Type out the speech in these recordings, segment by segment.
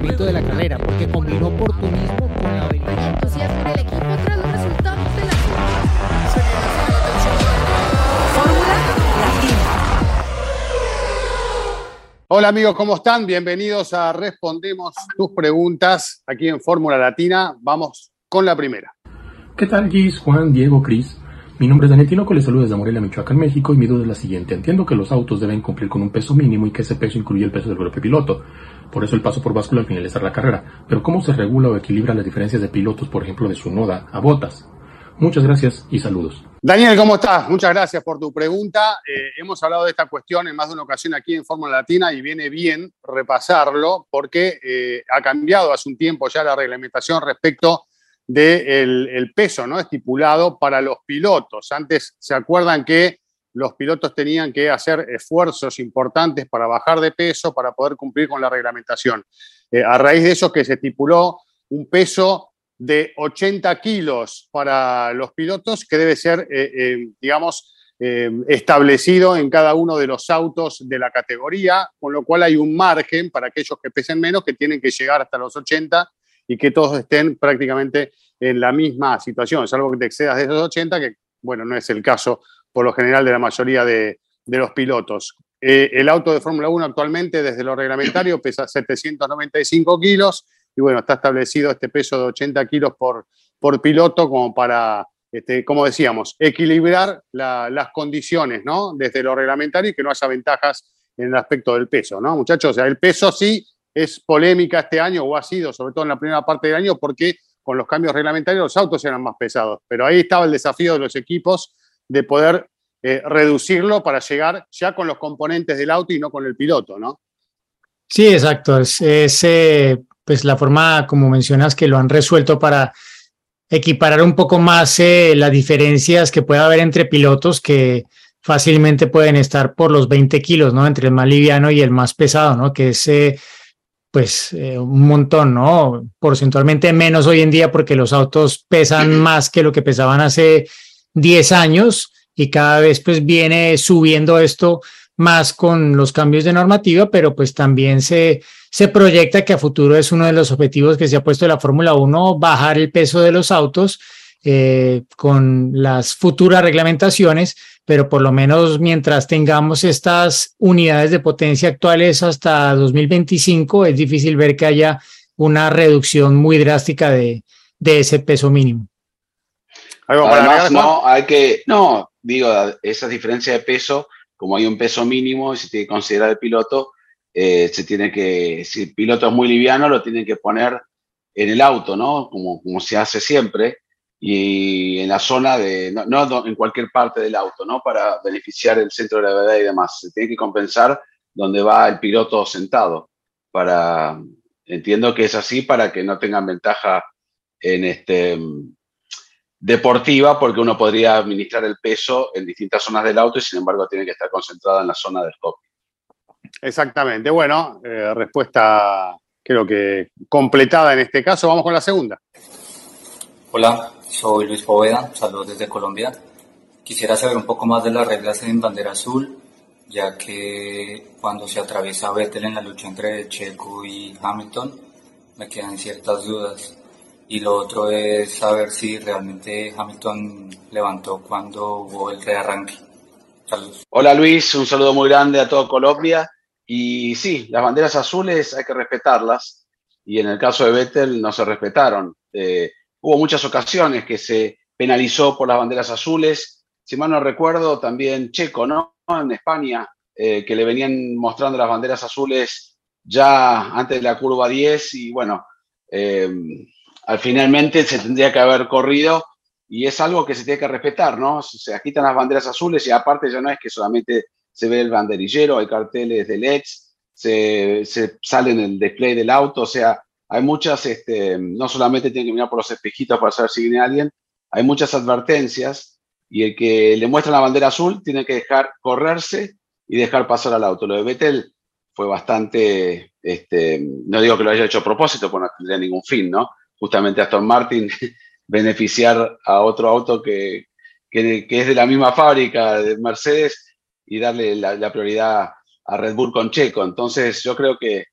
funcionamiento de la carrera, porque combinó oportunismo con la habilidad. entusiasmo en el equipo tras los resultados de la Fórmula Latina. Hola amigos, ¿cómo están? Bienvenidos a Respondemos tus preguntas aquí en Fórmula Latina. Vamos con la primera. ¿Qué tal, Gis, Juan, Diego, Cris? Mi nombre es Daniel Tinoco, les saludo desde Morelia, Michoacán, México, y mi duda es la siguiente. Entiendo que los autos deben cumplir con un peso mínimo y que ese peso incluye el peso del propio piloto. Por eso el paso por báscula al finalizar la carrera. Pero ¿cómo se regula o equilibra las diferencias de pilotos, por ejemplo, de su noda a botas? Muchas gracias y saludos. Daniel, ¿cómo estás? Muchas gracias por tu pregunta. Eh, hemos hablado de esta cuestión en más de una ocasión aquí en Fórmula Latina y viene bien repasarlo porque eh, ha cambiado hace un tiempo ya la reglamentación respecto del el peso ¿no? estipulado para los pilotos. Antes se acuerdan que los pilotos tenían que hacer esfuerzos importantes para bajar de peso para poder cumplir con la reglamentación. Eh, a raíz de eso que se estipuló un peso de 80 kilos para los pilotos que debe ser, eh, eh, digamos, establecido en cada uno de los autos de la categoría, con lo cual hay un margen para aquellos que pesen menos que tienen que llegar hasta los 80 y que todos estén prácticamente en la misma situación, salvo que te excedas de esos 80, que bueno, no es el caso por lo general de la mayoría de, de los pilotos. Eh, el auto de Fórmula 1 actualmente, desde lo reglamentario, pesa 795 kilos y bueno, está establecido este peso de 80 kilos por, por piloto como para, este, como decíamos, equilibrar la, las condiciones, ¿no? Desde lo reglamentario y que no haya ventajas en el aspecto del peso, ¿no? Muchachos, o sea, el peso sí es polémica este año, o ha sido, sobre todo en la primera parte del año, porque con los cambios reglamentarios los autos eran más pesados. Pero ahí estaba el desafío de los equipos de poder eh, reducirlo para llegar ya con los componentes del auto y no con el piloto, ¿no? Sí, exacto. Es, eh, pues la forma, como mencionas, que lo han resuelto para equiparar un poco más eh, las diferencias que puede haber entre pilotos que fácilmente pueden estar por los 20 kilos, ¿no? Entre el más liviano y el más pesado, ¿no? Que es pues eh, un montón, ¿no? Porcentualmente menos hoy en día porque los autos pesan más que lo que pesaban hace 10 años y cada vez pues viene subiendo esto más con los cambios de normativa, pero pues también se, se proyecta que a futuro es uno de los objetivos que se ha puesto la Fórmula 1, bajar el peso de los autos eh, con las futuras reglamentaciones, pero por lo menos mientras tengamos estas unidades de potencia actuales hasta 2025, es difícil ver que haya una reducción muy drástica de, de ese peso mínimo. Además, no, hay que, no, digo, esa diferencia de peso, como hay un peso mínimo y se tiene que considerar el piloto, eh, se tiene que, si el piloto es muy liviano, lo tienen que poner en el auto, ¿no? Como, como se hace siempre, y en la zona de, no, no, en cualquier parte del auto, ¿no? Para beneficiar el centro de gravedad y demás. Se tiene que compensar donde va el piloto sentado. Para, entiendo que es así para que no tengan ventaja en este deportiva, porque uno podría administrar el peso en distintas zonas del auto y sin embargo tiene que estar concentrada en la zona del cockpit. Exactamente. Bueno, eh, respuesta creo que completada en este caso. Vamos con la segunda. Hola, soy Luis Poveda, saludos desde Colombia. Quisiera saber un poco más de las reglas en bandera azul, ya que cuando se atraviesa Vettel en la lucha entre Checo y Hamilton, me quedan ciertas dudas. Y lo otro es saber si realmente Hamilton levantó cuando hubo el rearranque. Saludos. Hola Luis, un saludo muy grande a todo Colombia. Y sí, las banderas azules hay que respetarlas. Y en el caso de Vettel no se respetaron. Eh, hubo muchas ocasiones que se penalizó por las banderas azules. Si mal no recuerdo, también Checo, ¿no? En España, eh, que le venían mostrando las banderas azules ya antes de la curva 10 y bueno, eh, al finalmente se tendría que haber corrido y es algo que se tiene que respetar, ¿no? Se quitan las banderas azules y aparte ya no es que solamente se ve el banderillero, hay carteles de LEDs, se, se sale en el display del auto, o sea, hay muchas, este, no solamente tienen que mirar por los espejitos para saber si viene alguien, hay muchas advertencias y el que le muestra la bandera azul tiene que dejar correrse y dejar pasar al auto. Lo de Vettel fue bastante, este, no digo que lo haya hecho a propósito, porque no tendría ningún fin, ¿no? Justamente Aston Martin beneficiar a otro auto que, que, es de la misma fábrica de Mercedes y darle la, prioridad a Red Bull con Checo. Entonces yo creo que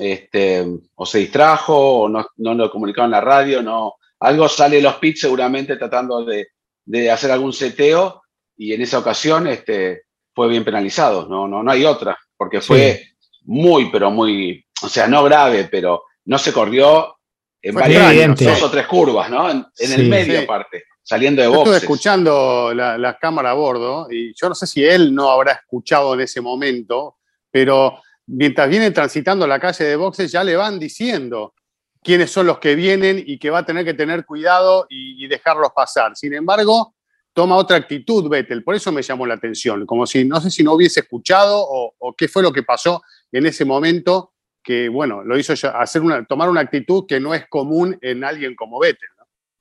este, o se distrajo, o no, no lo comunicaron en la radio, no, algo sale de los pits seguramente tratando de, de hacer algún seteo y en esa ocasión este, fue bien penalizado, no, no, no hay otra, porque fue muy, pero muy, o sea, no grave, pero no se corrió en Fue varias, evidente. dos o tres curvas, ¿no? En, en Sí. el medio Sí. aparte, saliendo de Yo estuve boxes. escuchando la, la cámara a bordo y yo no sé si él no habrá escuchado en ese momento, pero mientras viene transitando la calle de boxes ya le van diciendo quiénes son los que vienen y que va a tener que tener cuidado y, dejarlos pasar. Sin embargo, toma otra actitud Vettel, por eso me llamó la atención, como si no sé si no hubiese escuchado o, qué fue lo que pasó en ese momento que, bueno, lo hizo hacer tomar una actitud que no es común en alguien como Vettel.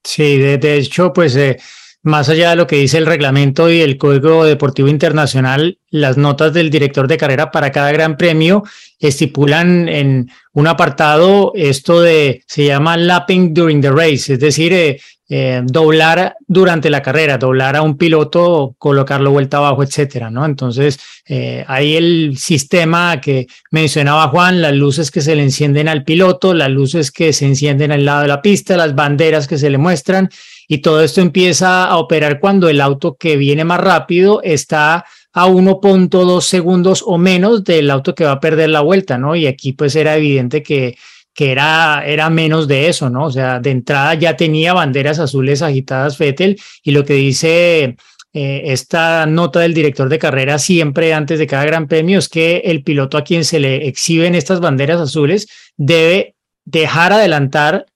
Sí, de, de hecho, pues eh, más allá de lo que dice el reglamento y el Código Deportivo Internacional, las notas del director de carrera para cada gran premio estipulan en un apartado esto de, se llama lapping during the race, es decir, eh, eh, doblar durante la carrera, doblar a un piloto, colocarlo vuelta abajo, etcétera, ¿no? Entonces, eh, ahí el sistema que mencionaba Juan, las luces que se le encienden al piloto, las luces que se encienden al lado de la pista, las banderas que se le muestran, y todo esto empieza a operar cuando el auto que viene más rápido está a 1.2 segundos o menos del auto que va a perder la vuelta, ¿no? Y aquí pues era evidente que, que era, era menos de eso, ¿no? O sea, de entrada ya tenía banderas azules agitadas Vettel y lo que dice eh, esta nota del director de carrera siempre antes de cada gran premio es que el piloto a quien se le exhiben estas banderas azules debe dejar adelantar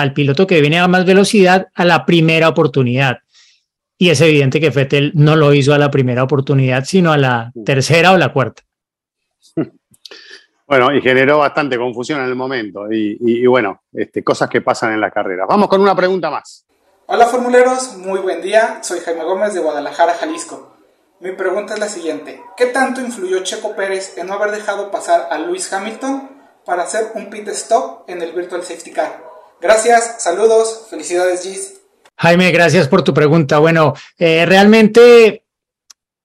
al piloto que viene a más velocidad a la primera oportunidad. Y es evidente que Vettel no lo hizo a la primera oportunidad, sino a la tercera o la cuarta. Bueno, y generó bastante confusión en el momento. Y, y- y bueno, este, cosas que pasan en la carrera. Vamos con una pregunta más. Hola formuleros, muy buen día, soy Jaime Gómez de Guadalajara, Jalisco. Mi pregunta es la siguiente, ¿qué tanto influyó Checo Pérez en no haber dejado pasar a Lewis Hamilton para hacer un pit stop en el Virtual Safety Car? Gracias, saludos, felicidades Gis. Jaime, gracias por tu pregunta. Bueno, eh, realmente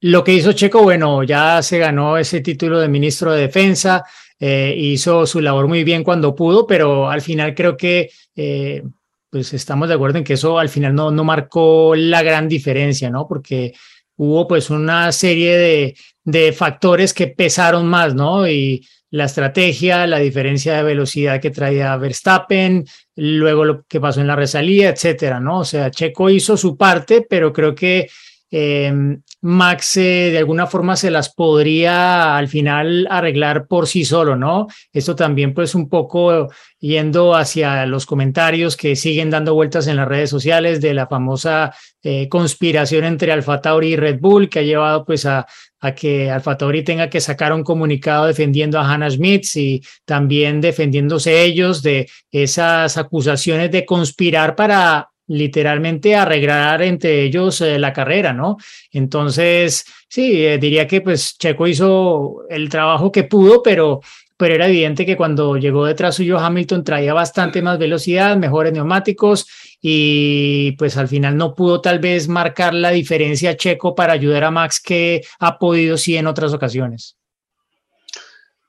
lo que hizo Checo, bueno, ya se ganó ese título de ministro de Defensa, eh, hizo su labor muy bien cuando pudo, pero al final creo que eh, pues estamos de acuerdo en que eso al final no, no marcó la gran diferencia, ¿no? Porque hubo pues una serie de, de factores que pesaron más, ¿no? Y la estrategia, la diferencia de velocidad que traía Verstappen, luego lo que pasó en la resalía, etcétera, ¿no? O sea, Checo hizo su parte, pero creo que eh, Max eh, de alguna forma se las podría al final arreglar por sí solo, ¿no? Esto también pues un poco yendo hacia los comentarios que siguen dando vueltas en las redes sociales de la famosa eh, conspiración entre Alfa Tauri y Red Bull que ha llevado pues a, a que Alfa Tauri tenga que sacar un comunicado defendiendo a Hannah Schmitz y también defendiéndose ellos de esas acusaciones de conspirar para literalmente arreglar entre ellos eh, la carrera, ¿no? Entonces, sí, eh, diría que pues Checo hizo el trabajo que pudo, pero, pero era evidente que cuando llegó detrás suyo Hamilton traía bastante más velocidad, mejores neumáticos y pues al final no pudo tal vez marcar la diferencia Checo para ayudar a Max que ha podido sí en otras ocasiones.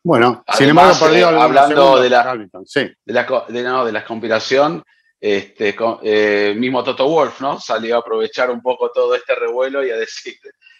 Bueno, sin embargo, perdió eh, hablando de la- Hamilton, Sí. de la, co- de, no, de la conspiración, este, eh, mismo Toto Wolf, ¿no? Salió a aprovechar un poco todo este revuelo y a decir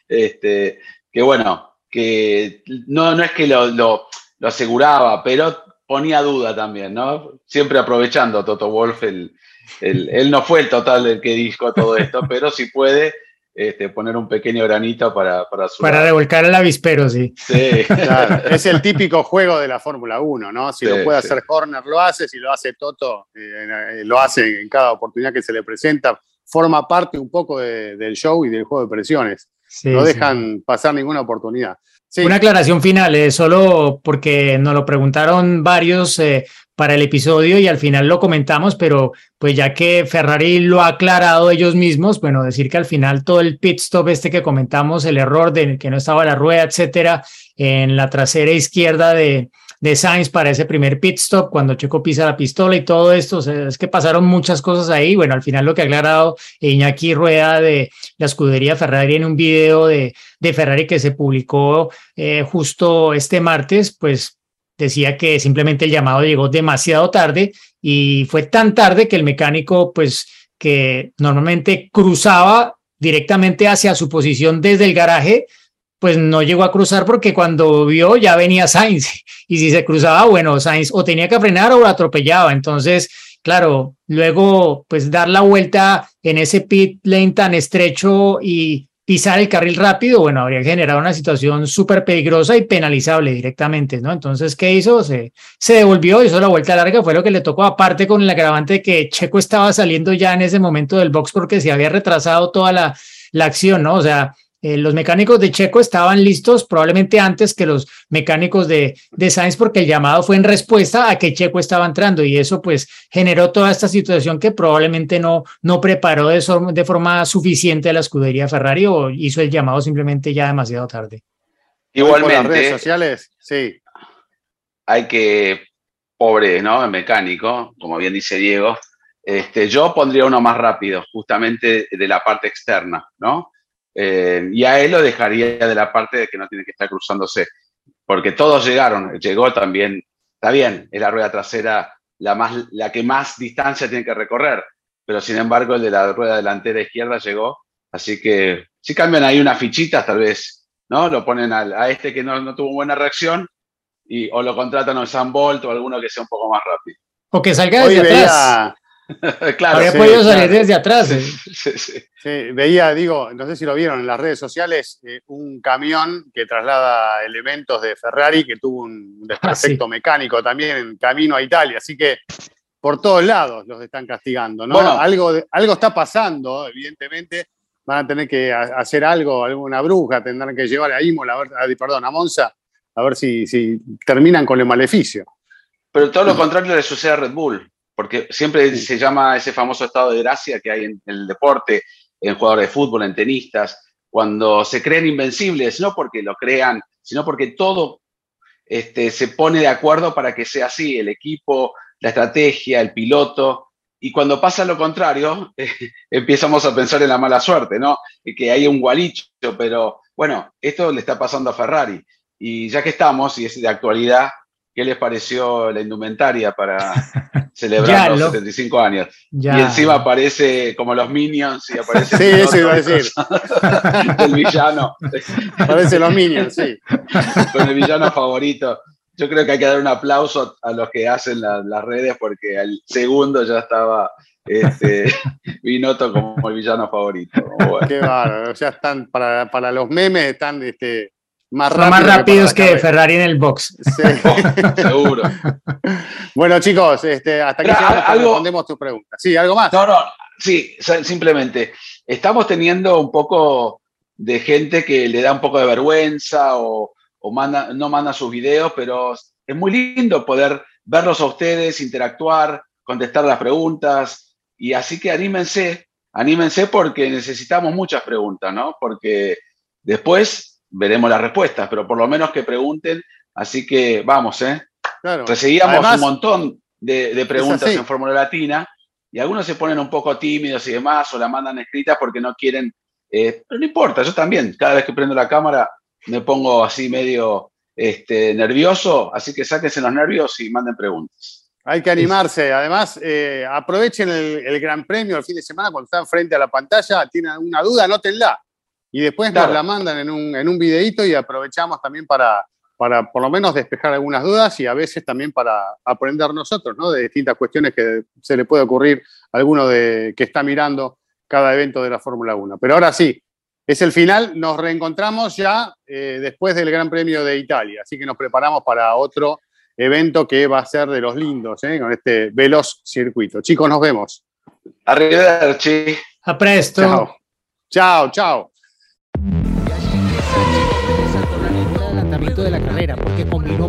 este, que, bueno, que no, no es que lo, lo- lo aseguraba, pero ponía duda también, ¿no? Siempre aprovechando Toto Wolf, el, el- él no fue el total el que dijo todo esto, pero sí puede este, poner un pequeño granito para, para su Para revolcar el avispero, sí. Sí. Claro, es el típico juego de la Fórmula 1, ¿no? Si Sí, lo puede sí. hacer Horner, lo hace, si lo hace Toto, eh, eh, lo hace en cada oportunidad que se le presenta. Forma parte un poco de- del show y del juego de presiones. Sí, no sí. dejan pasar ninguna oportunidad. Una aclaración final, eh, solo porque nos lo preguntaron varios eh, para el episodio y al final lo comentamos, pero pues ya que Ferrari lo ha aclarado ellos mismos, bueno, decir que al final todo el pit stop este que comentamos, el error de que no estaba la rueda, etcétera, en la trasera izquierda de, de Sainz para ese primer pit stop, cuando Checo pisa la pistola y todo esto, es que pasaron muchas cosas ahí. Bueno, al final lo que ha aclarado Iñaki Rueda de la escudería Ferrari en un video de, de Ferrari que se publicó eh, justo este martes, pues decía que simplemente el llamado llegó demasiado tarde y fue tan tarde que el mecánico, pues, que normalmente cruzaba directamente hacia su posición desde el garaje, pues no llegó a cruzar porque cuando vio ya venía Sainz y si se cruzaba, bueno, Sainz o tenía que frenar o atropellaba. Entonces, claro, luego pues dar la vuelta en ese pit lane tan estrecho y pisar el carril rápido, bueno, habría generado una situación súper peligrosa y penalizable directamente, ¿no? Entonces, ¿qué hizo? Se, se devolvió, hizo la vuelta larga, fue lo que le tocó, aparte con el agravante de que Checo estaba saliendo ya en ese momento del box porque se había retrasado toda la, la acción, ¿no? O sea, eh, los mecánicos de Checo estaban listos probablemente antes que los mecánicos de, de Sainz porque el llamado fue en respuesta a que Checo estaba entrando y eso pues generó toda esta situación que probablemente no, no preparó de, de forma suficiente la escudería Ferrari o hizo el llamado simplemente ya demasiado tarde. Igualmente. Las redes sociales, sí. Hay que, pobre, ¿no? El mecánico, como bien dice Diego, este, yo pondría uno más rápido, justamente de la parte externa, ¿no? Eh, y a él lo dejaría de la parte de que no tiene que estar cruzándose, porque todos llegaron, llegó también, está bien, es la rueda trasera la, más, la que más distancia tiene que recorrer, pero sin embargo el de la rueda delantera izquierda llegó, así que si cambian ahí unas fichitas tal vez, ¿no? Lo ponen a, este que no, no, tuvo buena reacción y, o lo contratan a Sam Bolt o alguno que sea un poco más rápido. O que salga desde atrás. claro, Habría podido salir desde atrás. ¿eh? Sí, sí, veía, digo, no sé si lo vieron en las redes sociales, eh, un camión que traslada elementos de Ferrari que tuvo un desperfecto mecánico también en camino a Italia. Así que por todos lados los están castigando, ¿no? Bueno. algo, algo está pasando, evidentemente. Van a tener que hacer algo, alguna bruja, tendrán que llevar a Imola, a ver, a- perdón, a Monza, a ver si, si terminan con el maleficio. Pero todo lo contrario le sucede a Red Bull, porque siempre se llama ese famoso estado de gracia que hay en el deporte, en jugadores de fútbol, en tenistas, cuando se creen invencibles, no porque lo crean, sino porque todo este, se pone de acuerdo para que sea así, el equipo, la estrategia, el piloto. Y cuando pasa lo contrario, empezamos a pensar en la mala suerte, ¿no? Y Que hay un gualicho, pero bueno, esto le está pasando a Ferrari. Y ya que estamos, y es de actualidad, ¿qué les pareció la indumentaria para celebrar los lo- 75 años? Ya. Y encima aparece como los Minions y aparece Sí, el eso iba a decir. del villano, Parece los Minions, sí. con el villano favorito. Yo creo que hay que dar un aplauso a los que hacen la- las redes porque al segundo ya estaba este, Binotto como el villano favorito. Bueno. Qué bárbaro. Ya están, para, para los memes, están este, más más rápidos que Ferrari en el box. Sí. Seguro. Bueno, chicos, este, hasta aquí Pero, llegamos, algo- respondemos tus preguntas. Sí, algo más. No, no, sí, simplemente. Estamos teniendo un poco de gente que le da un poco de vergüenza o, o manda, no manda sus videos, pero es muy lindo poder verlos a ustedes, interactuar, contestar las preguntas. Y así que anímense, anímense porque necesitamos muchas preguntas, ¿no? Porque después veremos las respuestas, pero por lo menos que pregunten. Así que vamos, ¿eh? Claro. Recibíamos Además, un montón de, de preguntas en Fórmula Latina y algunos se ponen un poco tímidos y demás o la mandan escritas porque no quieren. eh, pero no importa, yo también, cada vez que prendo la cámara me pongo así medio este, nervioso, así que sáquense los nervios y manden preguntas. Hay que animarse. Además, eh, aprovechen el, el Gran Premio el fin de semana cuando están frente a la pantalla. Tienen alguna duda, anótenla. Y después Claro. nos la mandan en un, en un videíto y aprovechamos también para, para por lo menos despejar algunas dudas y a veces también para aprender nosotros, ¿no? De distintas cuestiones que se le puede ocurrir a alguno de, que está mirando cada evento de la Fórmula 1. Pero ahora sí, es el final. Nos reencontramos ya eh, después del Gran Premio de Italia. Así que nos preparamos para otro evento que va a ser de los lindos, ¿eh? con este veloz circuito. Chicos, nos vemos. Arrivederci. A presto. Chao. Chao, chao. De la carrera porque combinó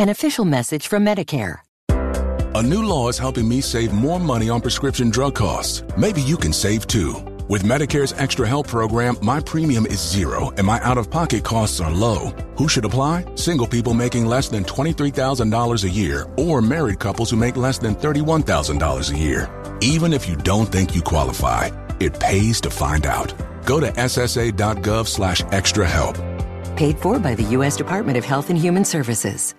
An official message from Medicare. A new law is helping me save more money on prescription drug costs. Maybe you can save too. With Medicare's Extra Help program, my premium is zero and my out of pocket costs are low. Who should apply? Single people making less than $23,000 a year or married couples who make less than $31,000 a year. Even if you don't think you qualify, it pays to find out. Go to ssa.gov slash extra help. Paid for by the U.S. Department of Health and Human Services.